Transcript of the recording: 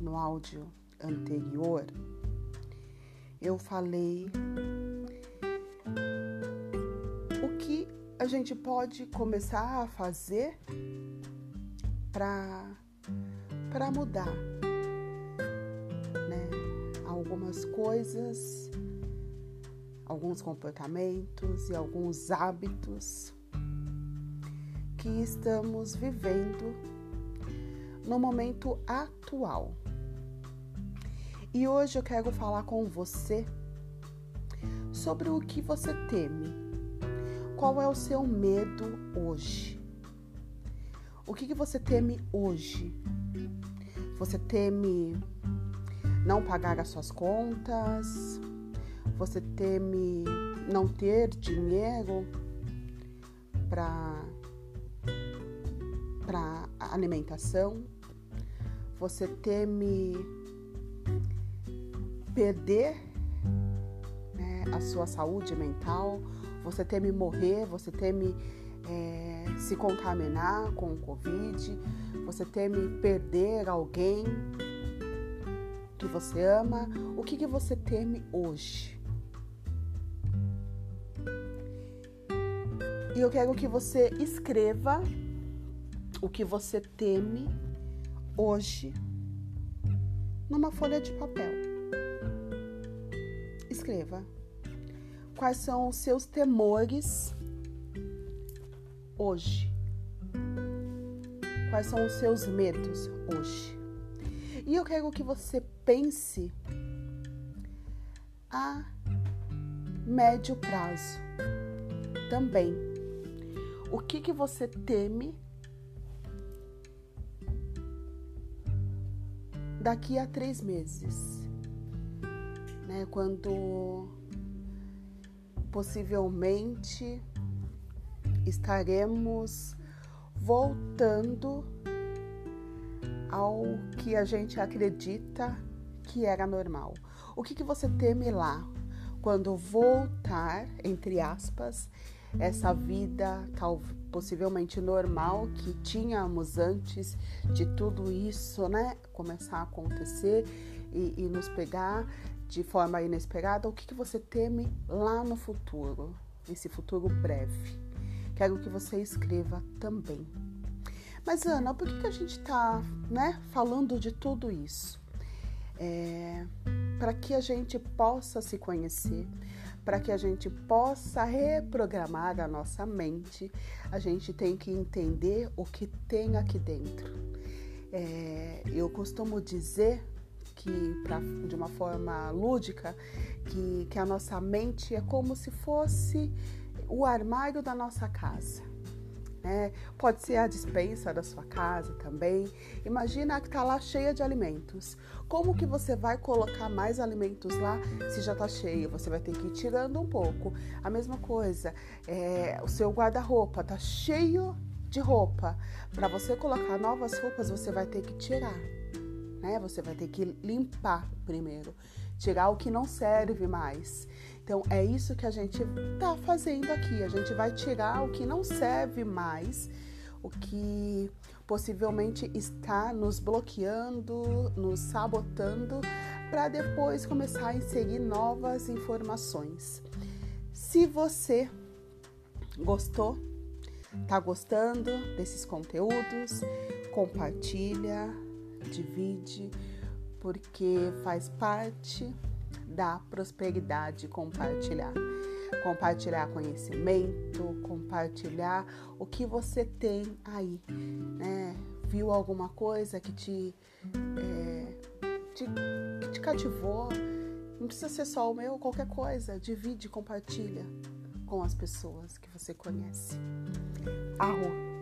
no áudio anterior, eu falei o que a gente pode começar a fazer para para mudar, né? Algumas coisas, alguns comportamentos e alguns hábitos que estamos vivendo no momento atual. E hoje eu quero falar com você sobre o que você teme. Qual é o seu medo hoje? O que, que você teme hoje? Você teme não pagar as suas contas? Você teme não ter dinheiro para para alimentação? Você teme perder né, a sua saúde mental? Você teme morrer? Você teme é, se contaminar com o Covid, você teme perder alguém que você ama, o que, que você teme hoje? E eu quero que você escreva o que você teme hoje numa folha de papel. Escreva quais são os seus temores hoje? Quais são os seus medos hoje? E eu quero que você pense a médio prazo também. O que que você teme daqui a três meses, né? Quando possivelmente estaremos voltando ao que a gente acredita que era normal. O que, que você teme lá quando voltar, entre aspas, essa vida tal, possivelmente normal que tínhamos antes de tudo isso, né, começar a acontecer e, e nos pegar de forma inesperada? O que, que você teme lá no futuro, nesse futuro breve? Quero que você escreva também. Mas, Ana, por que, que a gente está né, falando de tudo isso? É, para que a gente possa se conhecer, para que a gente possa reprogramar a nossa mente, a gente tem que entender o que tem aqui dentro. É, eu costumo dizer que, pra, de uma forma lúdica, que, que a nossa mente é como se fosse o armário da nossa casa. Né? Pode ser a dispensa da sua casa também. Imagina que está lá cheia de alimentos. Como que você vai colocar mais alimentos lá se já está cheio? Você vai ter que ir tirando um pouco. A mesma coisa, é, o seu guarda-roupa está cheio de roupa. Para você colocar novas roupas, você vai ter que tirar. Né? Você vai ter que limpar primeiro, tirar o que não serve mais. Então é isso que a gente está fazendo aqui. A gente vai tirar o que não serve mais, o que possivelmente está nos bloqueando, nos sabotando, para depois começar a inserir novas informações. Se você gostou, tá gostando desses conteúdos, compartilha, divide, porque faz parte da prosperidade compartilhar. Compartilhar conhecimento, compartilhar o que você tem aí, né? Viu alguma coisa que te, é, te, que te cativou? Não precisa ser só o meu, qualquer coisa. Divide, compartilha com as pessoas que você conhece. Arro.